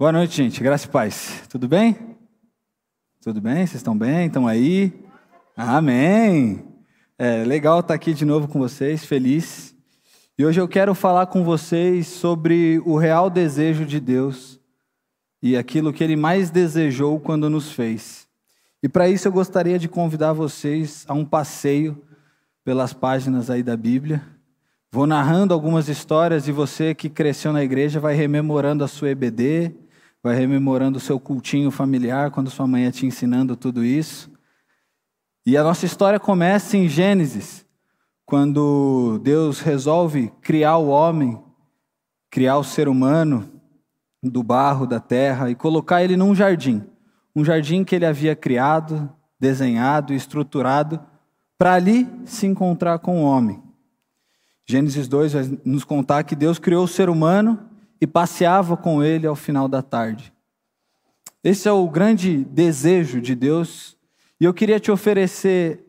Boa noite, gente. Graça e paz. Tudo bem? Tudo bem? Vocês estão bem? Estão aí? Amém. É legal estar aqui de novo com vocês, feliz. E hoje eu quero falar com vocês sobre o real desejo de Deus e aquilo que Ele mais desejou quando nos fez. E para isso eu gostaria de convidar vocês a um passeio pelas páginas aí da Bíblia. Vou narrando algumas histórias e você que cresceu na igreja vai rememorando a sua EBD, vai rememorando o seu cultinho familiar quando sua mãe ia te ensinando tudo isso. E a nossa história começa em Gênesis, quando Deus resolve criar o homem, criar o ser humano do barro da terra e colocar ele num jardim. Um jardim que ele havia criado, desenhado estruturado para ali se encontrar com o homem. Gênesis 2 vai nos contar que Deus criou o ser humano e passeava com ele ao final da tarde. Esse é o grande desejo de Deus, e eu queria te oferecer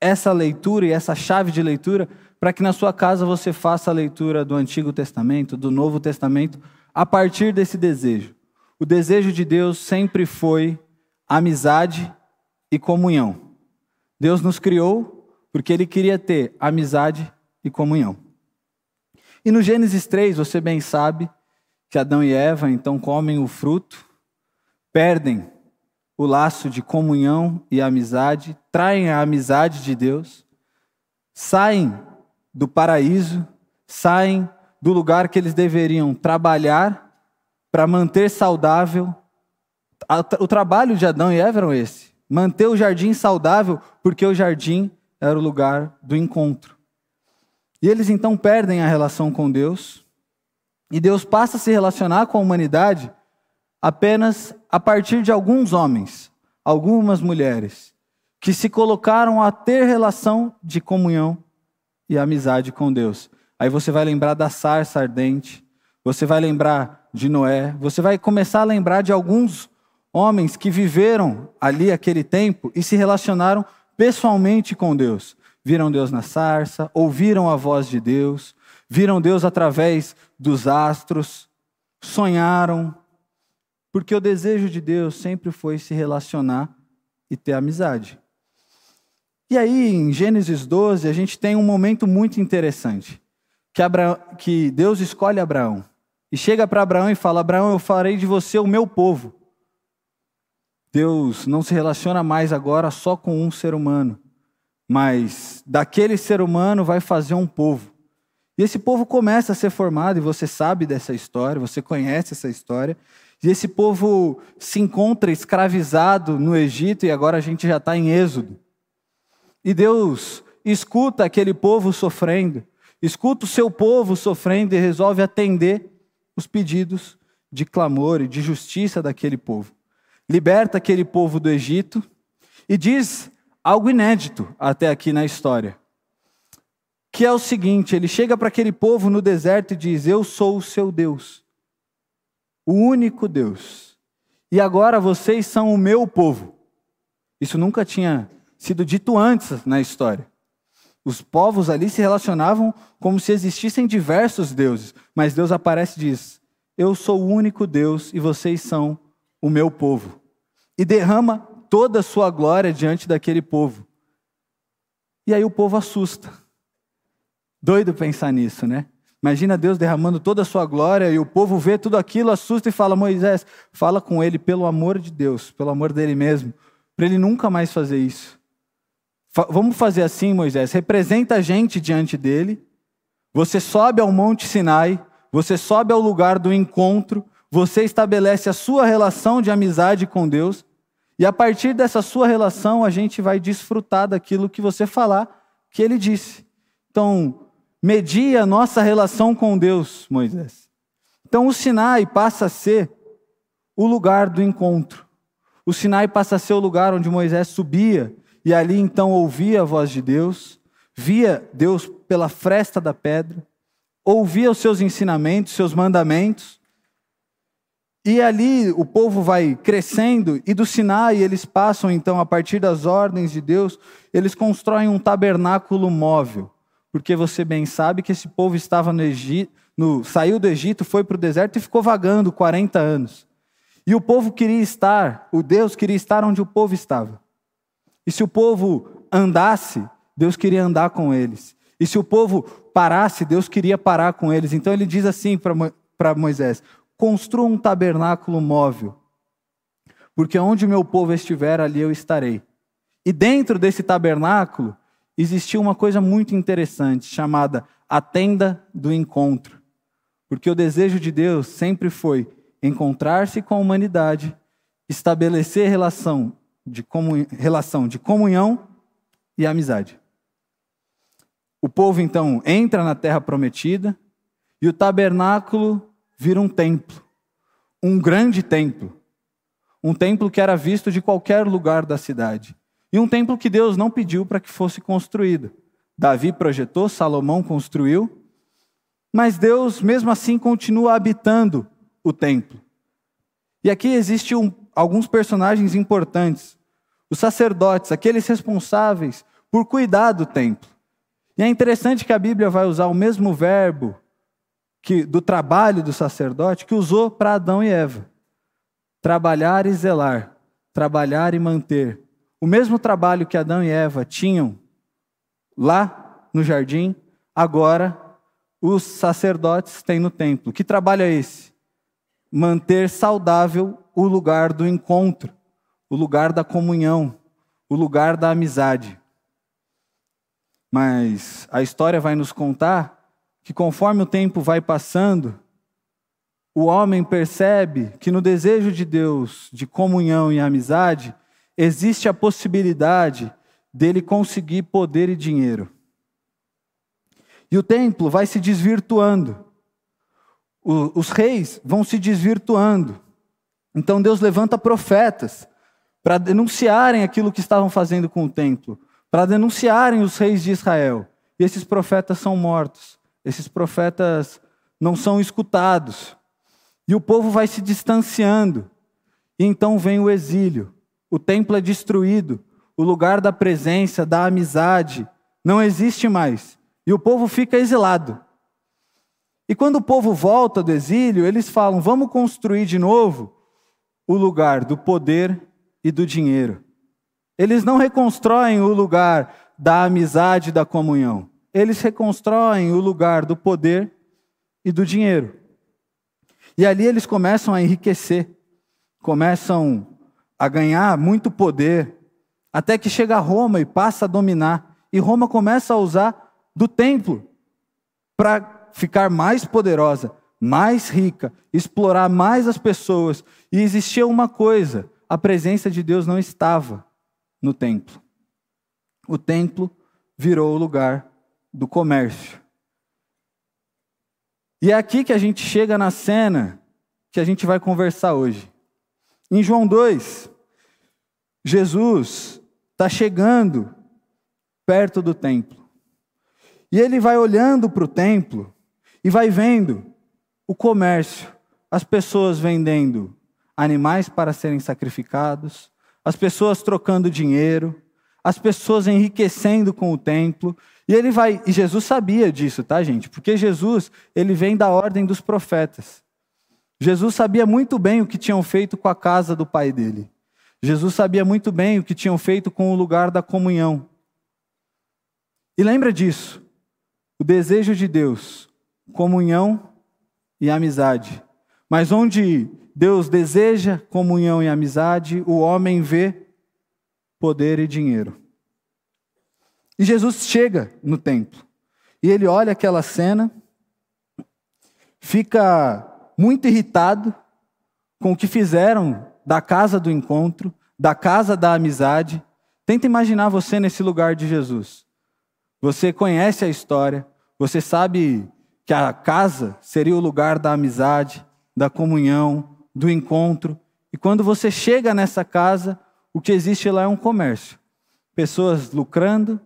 essa leitura e essa chave de leitura para que na sua casa você faça a leitura do Antigo Testamento, do Novo Testamento, a partir desse desejo. O desejo de Deus sempre foi amizade e comunhão. Deus nos criou porque Ele queria ter amizade e comunhão. E no Gênesis 3, você bem sabe que Adão e Eva então comem o fruto, perdem o laço de comunhão e amizade, traem a amizade de Deus, saem do paraíso, saem do lugar que eles deveriam trabalhar para manter saudável. O trabalho de Adão e Eva era esse: manter o jardim saudável, porque o jardim era o lugar do encontro. E eles então perdem a relação com Deus, e Deus passa a se relacionar com a humanidade apenas a partir de alguns homens, algumas mulheres, que se colocaram a ter relação de comunhão e amizade com Deus. Aí você vai lembrar da sarça ardente, você vai lembrar de Noé, você vai começar a lembrar de alguns homens que viveram ali aquele tempo e se relacionaram pessoalmente com Deus. Viram Deus na sarça, ouviram a voz de Deus, viram Deus através dos astros, sonharam, porque o desejo de Deus sempre foi se relacionar e ter amizade. E aí, em Gênesis 12, a gente tem um momento muito interessante, que, que Deus escolhe Abraão, e chega para Abraão e fala: Abraão, eu farei de você o meu povo. Deus não se relaciona mais agora só com um ser humano, mas daquele ser humano vai fazer um povo. E esse povo começa a ser formado, e você sabe dessa história, você conhece essa história. E esse povo se encontra escravizado no Egito, e agora a gente já está em Êxodo. E Deus escuta aquele povo sofrendo, escuta o seu povo sofrendo e resolve atender os pedidos de clamor e de justiça daquele povo. Liberta aquele povo do Egito e diz algo inédito até aqui na história que é o seguinte: ele chega para aquele povo no deserto e diz: Eu sou o seu Deus, o único Deus, e agora vocês são o meu povo. Isso nunca tinha sido dito antes na história. Os povos ali se relacionavam como se existissem diversos deuses, mas Deus aparece e diz: Eu sou o único Deus e vocês são o meu povo. E derrama toda a sua glória diante daquele povo. E aí o povo assusta. Doido pensar nisso, né? Imagina Deus derramando toda a sua glória e o povo vê tudo aquilo, assusta e fala: Moisés, fala com ele pelo amor de Deus, pelo amor dele mesmo, para ele nunca mais fazer isso. Fa vamos fazer assim, Moisés: representa a gente diante dele, você sobe ao Monte Sinai, você sobe ao lugar do encontro, você estabelece a sua relação de amizade com Deus, e a partir dessa sua relação a gente vai desfrutar daquilo que você falar que ele disse. Então, medir a nossa relação com Deus, Moisés. Então o Sinai passa a ser o lugar do encontro. O Sinai passa a ser o lugar onde Moisés subia e ali então ouvia a voz de Deus, via Deus pela fresta da pedra, ouvia os seus ensinamentos, seus mandamentos. E ali o povo vai crescendo, e do Sinai eles passam então, a partir das ordens de Deus, eles constroem um tabernáculo móvel porque você bem sabe que esse povo estava no Egito, no, saiu do Egito, foi para o deserto e ficou vagando 40 anos. E o povo queria estar, o Deus queria estar onde o povo estava. E se o povo andasse, Deus queria andar com eles. E se o povo parasse, Deus queria parar com eles. Então ele diz assim para Moisés: construa um tabernáculo móvel, porque onde o meu povo estiver, ali eu estarei. E dentro desse tabernáculo existia uma coisa muito interessante, chamada a tenda do encontro. Porque o desejo de Deus sempre foi encontrar-se com a humanidade, estabelecer relação de, comunhão, relação de comunhão e amizade. O povo então entra na terra prometida e o tabernáculo vira um templo, um grande templo, um templo que era visto de qualquer lugar da cidade, e um templo que Deus não pediu para que fosse construído. Davi projetou, Salomão construiu, mas Deus mesmo assim continua habitando o templo. E aqui existem um, alguns personagens importantes. Os sacerdotes, aqueles responsáveis por cuidar do templo. E é interessante que a Bíblia vai usar o mesmo verbo que do trabalho do sacerdote que usou para Adão e Eva. Trabalhar e zelar, trabalhar e manter. O mesmo trabalho que Adão e Eva tinham lá no jardim, agora os sacerdotes têm no templo. Que trabalho é esse? Manter saudável o lugar do encontro, o lugar da comunhão, o lugar da amizade. Mas a história vai nos contar que conforme o tempo vai passando, o homem percebe que no desejo de Deus de comunhão e amizade, existe a possibilidade dele conseguir poder e dinheiro. E o templo vai se desvirtuando. O, os reis vão se desvirtuando. Então Deus levanta profetas para denunciarem aquilo que estavam fazendo com o templo, para denunciarem os reis de Israel. E esses profetas são mortos. Esses profetas não são escutados. E o povo vai se distanciando. E então vem o exílio. O templo é destruído. O lugar da presença, da amizade, não existe mais. E o povo fica exilado. E quando o povo volta do exílio, eles falam: vamos construir de novo o lugar do poder e do dinheiro. Eles não reconstroem o lugar da amizade e da comunhão eles reconstroem o lugar do poder e do dinheiro. E ali eles começam a enriquecer, começam a ganhar muito poder, até que chega Roma e passa a dominar. E Roma começa a usar do templo para ficar mais poderosa, mais rica, explorar mais as pessoas. E existia uma coisa: a presença de Deus não estava no templo. O templo virou o lugar do comércio. E é aqui que a gente chega na cena que a gente vai conversar hoje. Em João 2, Jesus está chegando perto do templo. E ele vai olhando para o templo e vai vendo o comércio, as pessoas vendendo animais para serem sacrificados, as pessoas trocando dinheiro, as pessoas enriquecendo com o templo. E ele vai, e Jesus sabia disso, tá, gente? Porque Jesus, ele vem da ordem dos profetas. Jesus sabia muito bem o que tinham feito com a casa do pai dele. Jesus sabia muito bem o que tinham feito com o lugar da comunhão. E lembra disso. O desejo de Deus, comunhão e amizade. Mas onde Deus deseja comunhão e amizade, o homem vê poder e dinheiro. E Jesus chega no templo. E ele olha aquela cena, fica muito irritado com o que fizeram da casa do encontro, da casa da amizade. Tenta imaginar você nesse lugar de Jesus. Você conhece a história, você sabe que a casa seria o lugar da amizade, da comunhão, do encontro. E quando você chega nessa casa, o que existe lá é um comércio. Pessoas lucrando,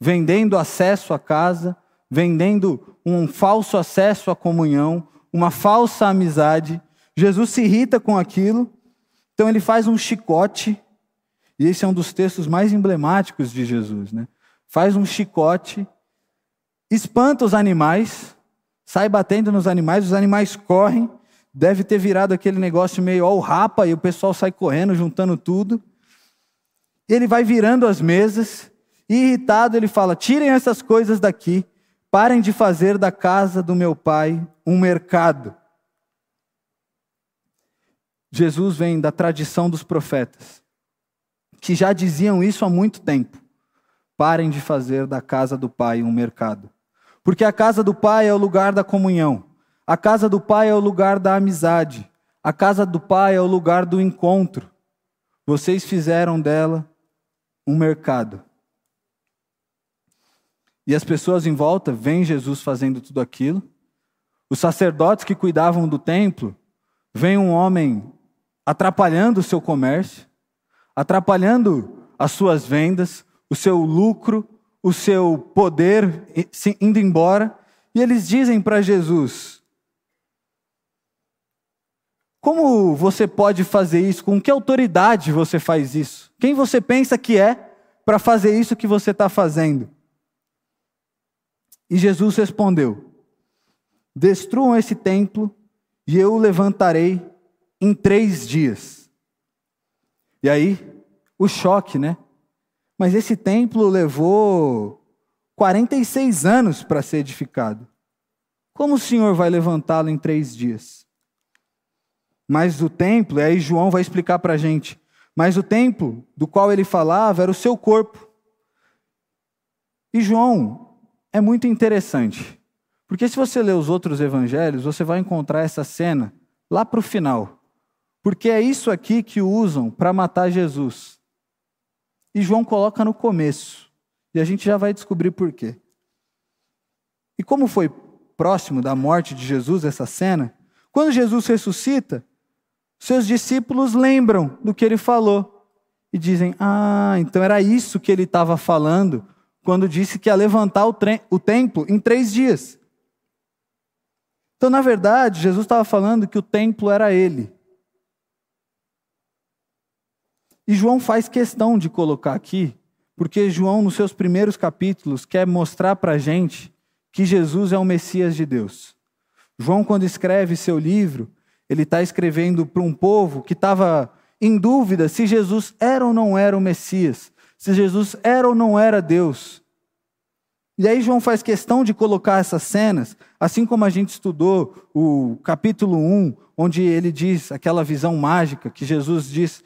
vendendo acesso à casa, vendendo um falso acesso à comunhão, uma falsa amizade. Jesus se irrita com aquilo, então ele faz um chicote, e esse é um dos textos mais emblemáticos de Jesus, né? Faz um chicote, espanta os animais, sai batendo nos animais, os animais correm, deve ter virado aquele negócio meio ao rapa e o pessoal sai correndo, juntando tudo. Ele vai virando as mesas e irritado ele fala: Tirem essas coisas daqui, parem de fazer da casa do meu pai um mercado. Jesus vem da tradição dos profetas, que já diziam isso há muito tempo. Parem de fazer da casa do pai um mercado. Porque a casa do pai é o lugar da comunhão, a casa do pai é o lugar da amizade, a casa do pai é o lugar do encontro. Vocês fizeram dela um mercado. E as pessoas em volta veem Jesus fazendo tudo aquilo. Os sacerdotes que cuidavam do templo veem um homem atrapalhando o seu comércio, atrapalhando as suas vendas, o seu lucro, o seu poder indo embora. E eles dizem para Jesus: Como você pode fazer isso? Com que autoridade você faz isso? Quem você pensa que é para fazer isso que você está fazendo? E Jesus respondeu: Destruam esse templo e eu o levantarei em três dias. E aí, o choque, né? Mas esse templo levou 46 anos para ser edificado. Como o Senhor vai levantá-lo em três dias? Mas o templo, e aí João vai explicar para a gente, mas o templo do qual ele falava era o seu corpo. E João é muito interessante. Porque se você ler os outros evangelhos, você vai encontrar essa cena lá para o final. Porque é isso aqui que usam para matar Jesus. E João coloca no começo. E a gente já vai descobrir por quê. E como foi próximo da morte de Jesus essa cena, quando Jesus ressuscita, seus discípulos lembram do que ele falou e dizem: Ah, então era isso que ele estava falando quando disse que ia levantar o, o templo em três dias. Então, na verdade, Jesus estava falando que o templo era ele. E João faz questão de colocar aqui, porque João, nos seus primeiros capítulos, quer mostrar para a gente que Jesus é o Messias de Deus. João, quando escreve seu livro, ele está escrevendo para um povo que estava em dúvida se Jesus era ou não era o Messias se Jesus era ou não era Deus. E aí João faz questão de colocar essas cenas, assim como a gente estudou o capítulo 1, onde ele diz aquela visão mágica que Jesus diz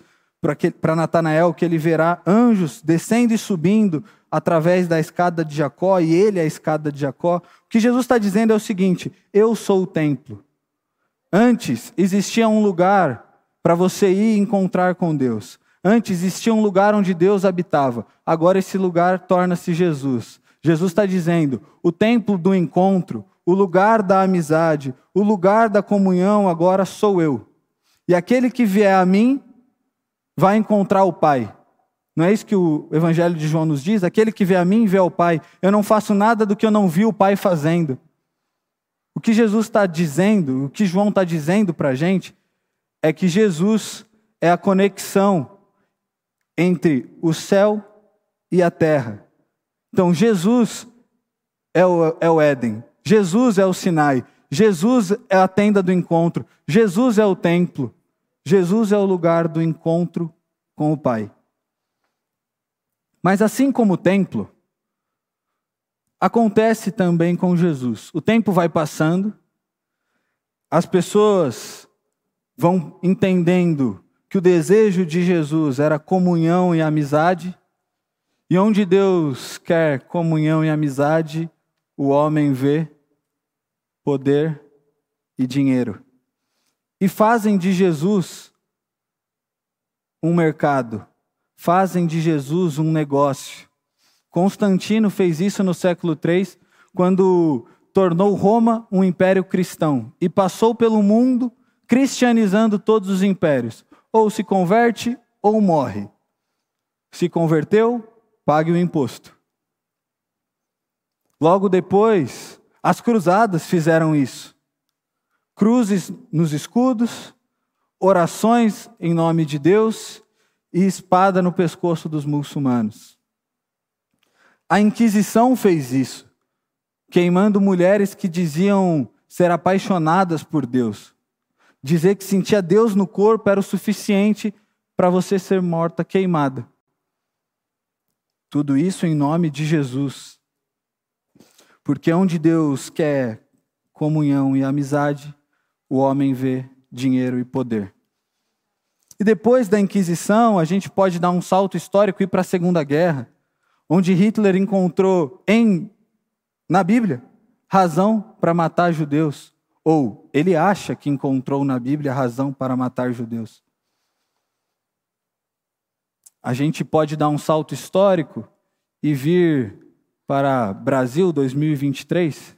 para Natanael que ele verá anjos descendo e subindo através da escada de Jacó e ele é a escada de Jacó. O que Jesus está dizendo é o seguinte: eu sou o templo. Antes existia um lugar para você ir encontrar com Deus. Antes existia um lugar onde Deus habitava, agora esse lugar torna-se Jesus. Jesus está dizendo: o templo do encontro, o lugar da amizade, o lugar da comunhão, agora sou eu. E aquele que vier a mim vai encontrar o Pai. Não é isso que o Evangelho de João nos diz? Aquele que vê a mim vê ao Pai. Eu não faço nada do que eu não vi o Pai fazendo. O que Jesus está dizendo, o que João está dizendo para a gente, é que Jesus é a conexão entre o céu e a terra. Então, Jesus é o, é o Éden, Jesus é o Sinai, Jesus é a tenda do encontro, Jesus é o templo, Jesus é o lugar do encontro com o Pai. Mas assim como o templo, acontece também com Jesus. O tempo vai passando, as pessoas vão entendendo que o desejo de Jesus era comunhão e amizade, e onde Deus quer comunhão e amizade, o homem vê poder e dinheiro. E fazem de Jesus um mercado, fazem de Jesus um negócio. Constantino fez isso no século III, quando tornou Roma um império cristão e passou pelo mundo cristianizando todos os impérios ou se converte ou morre. Se converteu, pague o imposto. Logo depois, as cruzadas fizeram isso. Cruzes nos escudos, orações em nome de Deus e espada no pescoço dos muçulmanos. A Inquisição fez isso, queimando mulheres que diziam ser apaixonadas por Deus Dizer que sentia Deus no corpo era o suficiente para você ser morta queimada. Tudo isso em nome de Jesus. Porque onde Deus quer comunhão e amizade, o homem vê dinheiro e poder. E depois da Inquisição, a gente pode dar um salto histórico e ir para a Segunda Guerra, onde Hitler encontrou em na Bíblia razão para matar judeus, ou ele acha que encontrou na Bíblia razão para matar judeus. A gente pode dar um salto histórico e vir para Brasil 2023,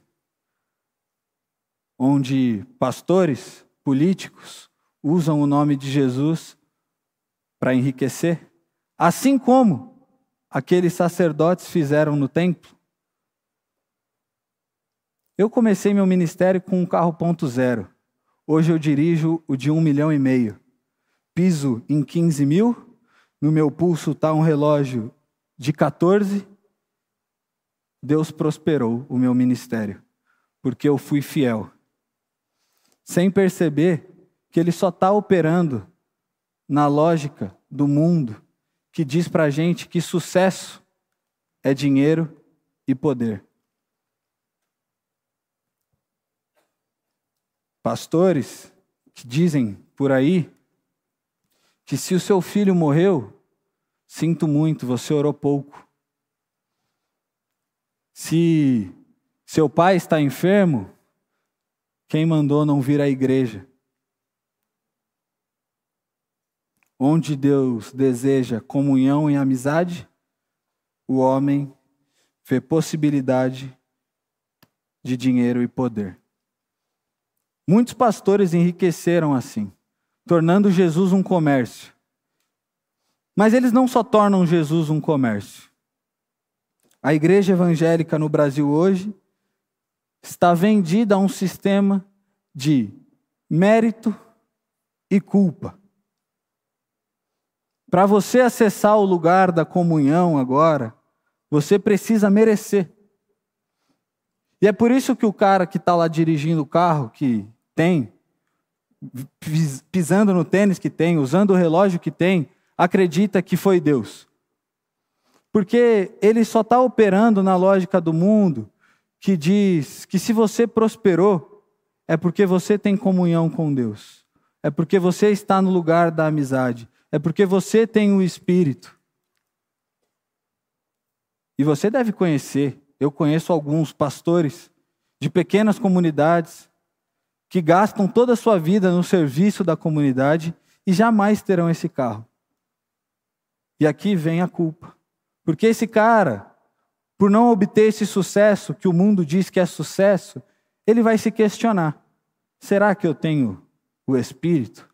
onde pastores, políticos usam o nome de Jesus para enriquecer, assim como aqueles sacerdotes fizeram no templo. Eu comecei meu ministério com um carro ponto zero. Hoje eu dirijo o de um milhão e meio. Piso em 15 mil. No meu pulso está um relógio de 14. Deus prosperou o meu ministério, porque eu fui fiel. Sem perceber que Ele só está operando na lógica do mundo que diz para a gente que sucesso é dinheiro e poder. Pastores que dizem por aí que se o seu filho morreu, sinto muito, você orou pouco. Se seu pai está enfermo, quem mandou não vir à igreja? Onde Deus deseja comunhão e amizade, o homem vê possibilidade de dinheiro e poder. Muitos pastores enriqueceram assim, tornando Jesus um comércio. Mas eles não só tornam Jesus um comércio. A igreja evangélica no Brasil hoje está vendida a um sistema de mérito e culpa. Para você acessar o lugar da comunhão agora, você precisa merecer. E é por isso que o cara que está lá dirigindo o carro, que tem, pisando no tênis que tem, usando o relógio que tem, acredita que foi Deus. Porque ele só está operando na lógica do mundo que diz que se você prosperou, é porque você tem comunhão com Deus, é porque você está no lugar da amizade, é porque você tem o Espírito. E você deve conhecer, eu conheço alguns pastores de pequenas comunidades que gastam toda a sua vida no serviço da comunidade e jamais terão esse carro. E aqui vem a culpa. Porque esse cara, por não obter esse sucesso que o mundo diz que é sucesso, ele vai se questionar: será que eu tenho o Espírito?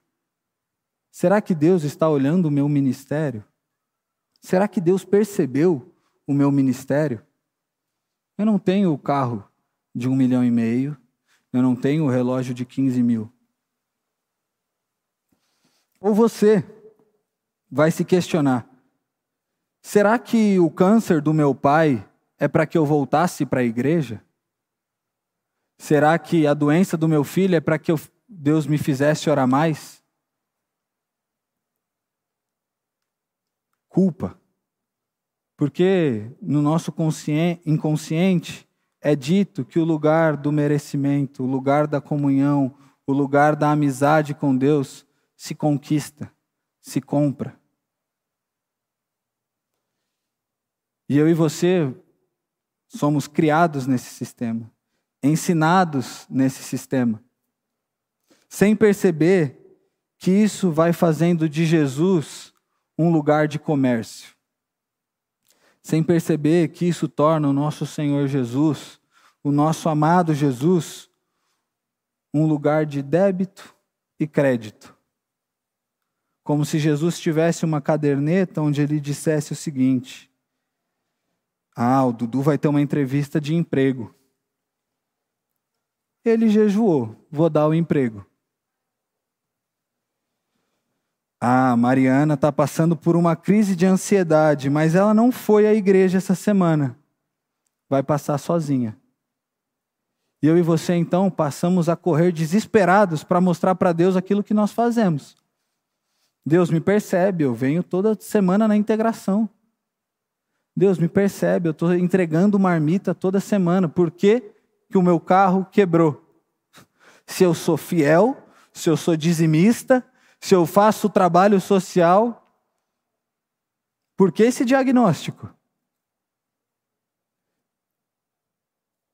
Será que Deus está olhando o meu ministério? Será que Deus percebeu o meu ministério? Eu não tenho o carro de um milhão e meio, eu não tenho o relógio de 15 mil. Ou você vai se questionar: será que o câncer do meu pai é para que eu voltasse para a igreja? Será que a doença do meu filho é para que eu, Deus me fizesse orar mais? Culpa. Porque no nosso inconsciente é dito que o lugar do merecimento, o lugar da comunhão, o lugar da amizade com Deus se conquista, se compra. E eu e você somos criados nesse sistema, ensinados nesse sistema, sem perceber que isso vai fazendo de Jesus um lugar de comércio sem perceber que isso torna o nosso Senhor Jesus, o nosso amado Jesus, um lugar de débito e crédito. Como se Jesus tivesse uma caderneta onde ele dissesse o seguinte: Ah, o Dudu vai ter uma entrevista de emprego. Ele jejuou, vou dar o emprego. Ah, Mariana está passando por uma crise de ansiedade, mas ela não foi à igreja essa semana. Vai passar sozinha. E eu e você então passamos a correr desesperados para mostrar para Deus aquilo que nós fazemos. Deus me percebe, eu venho toda semana na integração. Deus me percebe, eu estou entregando marmita toda semana. Por que, que o meu carro quebrou? Se eu sou fiel, se eu sou dizimista, se eu faço trabalho social, por que esse diagnóstico?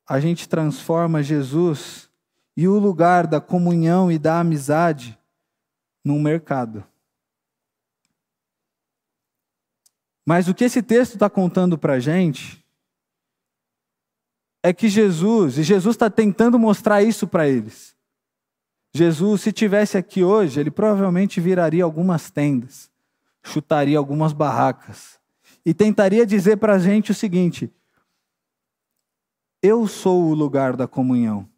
A gente transforma Jesus e o lugar da comunhão e da amizade num mercado. Mas o que esse texto está contando para a gente é que Jesus, e Jesus está tentando mostrar isso para eles. Jesus, se tivesse aqui hoje, ele provavelmente viraria algumas tendas, chutaria algumas barracas e tentaria dizer para a gente o seguinte: eu sou o lugar da comunhão,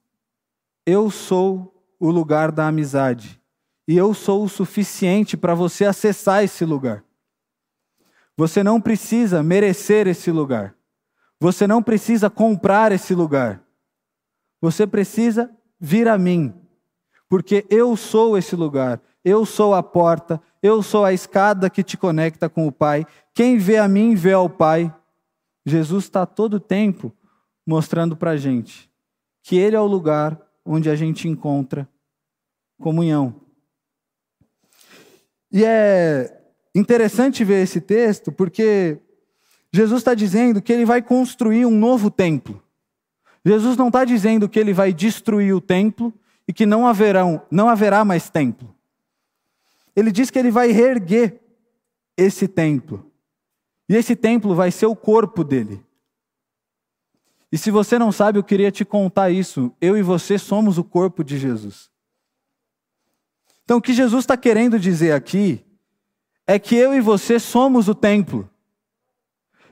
eu sou o lugar da amizade, e eu sou o suficiente para você acessar esse lugar. Você não precisa merecer esse lugar. Você não precisa comprar esse lugar. Você precisa vir a mim, porque eu sou esse lugar. Eu sou a porta, eu sou a escada que te conecta com o Pai. Quem vê a mim, vê ao Pai. Jesus está todo tempo mostrando para a gente que Ele é o lugar onde a gente encontra comunhão. E é Interessante ver esse texto, porque Jesus está dizendo que ele vai construir um novo templo. Jesus não está dizendo que ele vai destruir o templo e que não, haverão, não haverá mais templo. Ele diz que ele vai reerguer esse templo. E esse templo vai ser o corpo dele. E se você não sabe, eu queria te contar isso. Eu e você somos o corpo de Jesus. Então, o que Jesus está querendo dizer aqui é que eu e você somos o templo.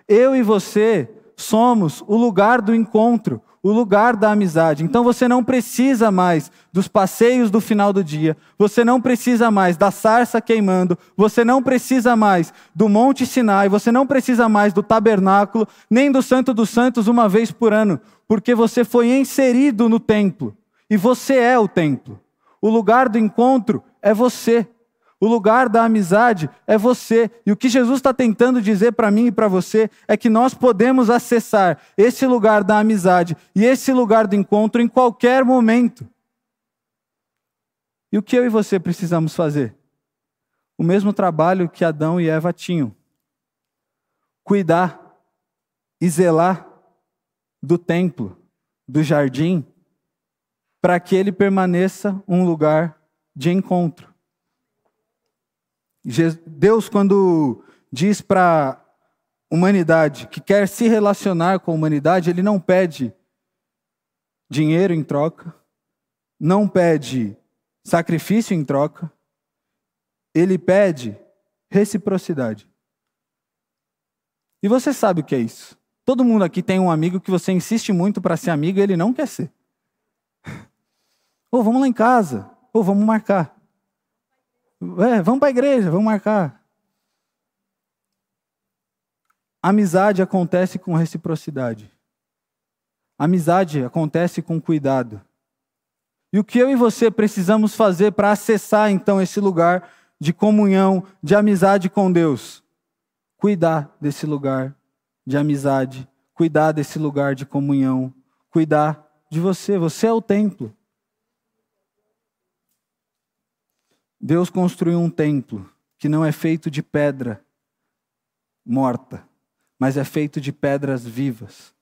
Eu e você somos o lugar do encontro, o lugar da amizade. Então você não precisa mais dos passeios do final do dia, você não precisa mais da sarça queimando, você não precisa mais do Monte Sinai, você não precisa mais do tabernáculo, nem do Santo dos Santos uma vez por ano, porque você foi inserido no templo e você é o templo. O lugar do encontro é você. O lugar da amizade é você. E o que Jesus está tentando dizer para mim e para você é que nós podemos acessar esse lugar da amizade e esse lugar do encontro em qualquer momento. E o que eu e você precisamos fazer? O mesmo trabalho que Adão e Eva tinham: cuidar e zelar do templo, do jardim, para que ele permaneça um lugar de encontro. Deus, quando diz para a humanidade que quer se relacionar com a humanidade, ele não pede dinheiro em troca, não pede sacrifício em troca, ele pede reciprocidade. E você sabe o que é isso? Todo mundo aqui tem um amigo que você insiste muito para ser amigo e ele não quer ser. Ou oh, vamos lá em casa, ou oh, vamos marcar. É, vamos para a igreja, vamos marcar. Amizade acontece com reciprocidade. Amizade acontece com cuidado. E o que eu e você precisamos fazer para acessar então esse lugar de comunhão, de amizade com Deus? Cuidar desse lugar de amizade, cuidar desse lugar de comunhão, cuidar de você. Você é o templo. Deus construiu um templo que não é feito de pedra morta, mas é feito de pedras vivas.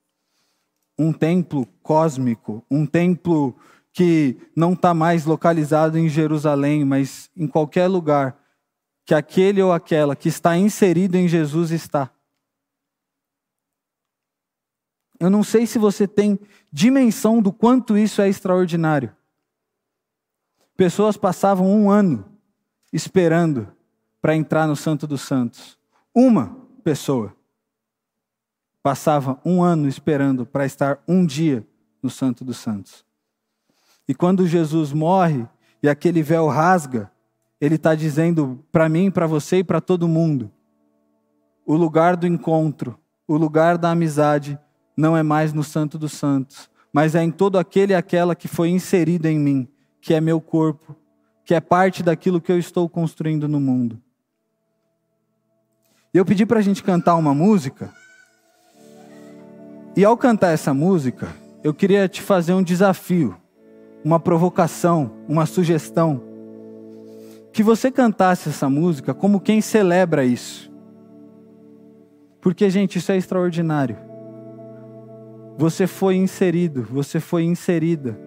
Um templo cósmico, um templo que não está mais localizado em Jerusalém, mas em qualquer lugar que aquele ou aquela que está inserido em Jesus está. Eu não sei se você tem dimensão do quanto isso é extraordinário. Pessoas passavam um ano esperando para entrar no Santo dos Santos. Uma pessoa passava um ano esperando para estar um dia no Santo dos Santos. E quando Jesus morre e aquele véu rasga, ele está dizendo para mim, para você e para todo mundo: o lugar do encontro, o lugar da amizade, não é mais no Santo dos Santos. mas é em todo aquele e aquela que foi inserido em mim, que é meu corpo, que é parte daquilo que eu estou construindo no mundo. E eu pedi para a gente cantar uma música, e ao cantar essa música, eu queria te fazer um desafio, uma provocação, uma sugestão. Que você cantasse essa música como quem celebra isso. Porque, gente, isso é extraordinário. Você foi inserido, você foi inserida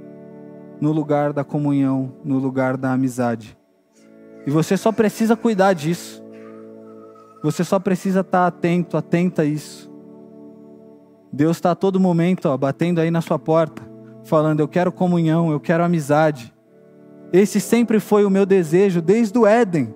no lugar da comunhão, no lugar da amizade. E você só precisa cuidar disso. Você só precisa estar atento, atenta a isso. Deus está a todo momento ó, batendo aí na sua porta, falando: Eu quero comunhão, eu quero amizade. Esse sempre foi o meu desejo desde o Éden.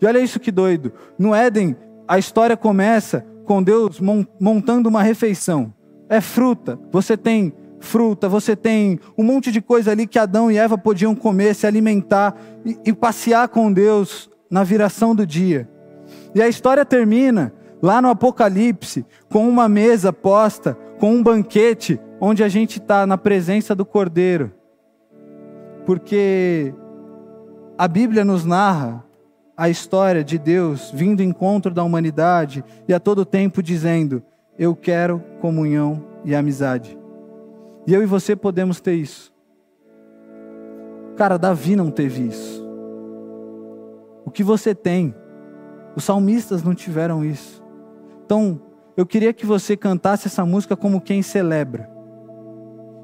E olha isso que doido. No Éden, a história começa com Deus montando uma refeição é fruta. Você tem fruta, você tem um monte de coisa ali que Adão e Eva podiam comer, se alimentar e, e passear com Deus na viração do dia. E a história termina lá no Apocalipse com uma mesa posta, com um banquete onde a gente está na presença do Cordeiro. Porque a Bíblia nos narra a história de Deus vindo em encontro da humanidade e a todo tempo dizendo: eu quero comunhão e amizade. E eu e você podemos ter isso. Cara, Davi não teve isso. O que você tem, os salmistas não tiveram isso. Então, eu queria que você cantasse essa música como quem celebra.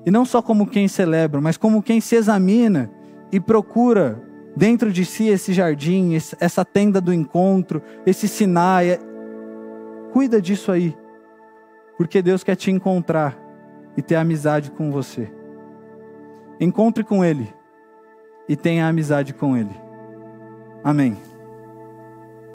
E não só como quem celebra, mas como quem se examina e procura dentro de si esse jardim, essa tenda do encontro, esse Sinai. Cuida disso aí. Porque Deus quer te encontrar e ter amizade com você. Encontre com Ele e tenha amizade com Ele. Amém.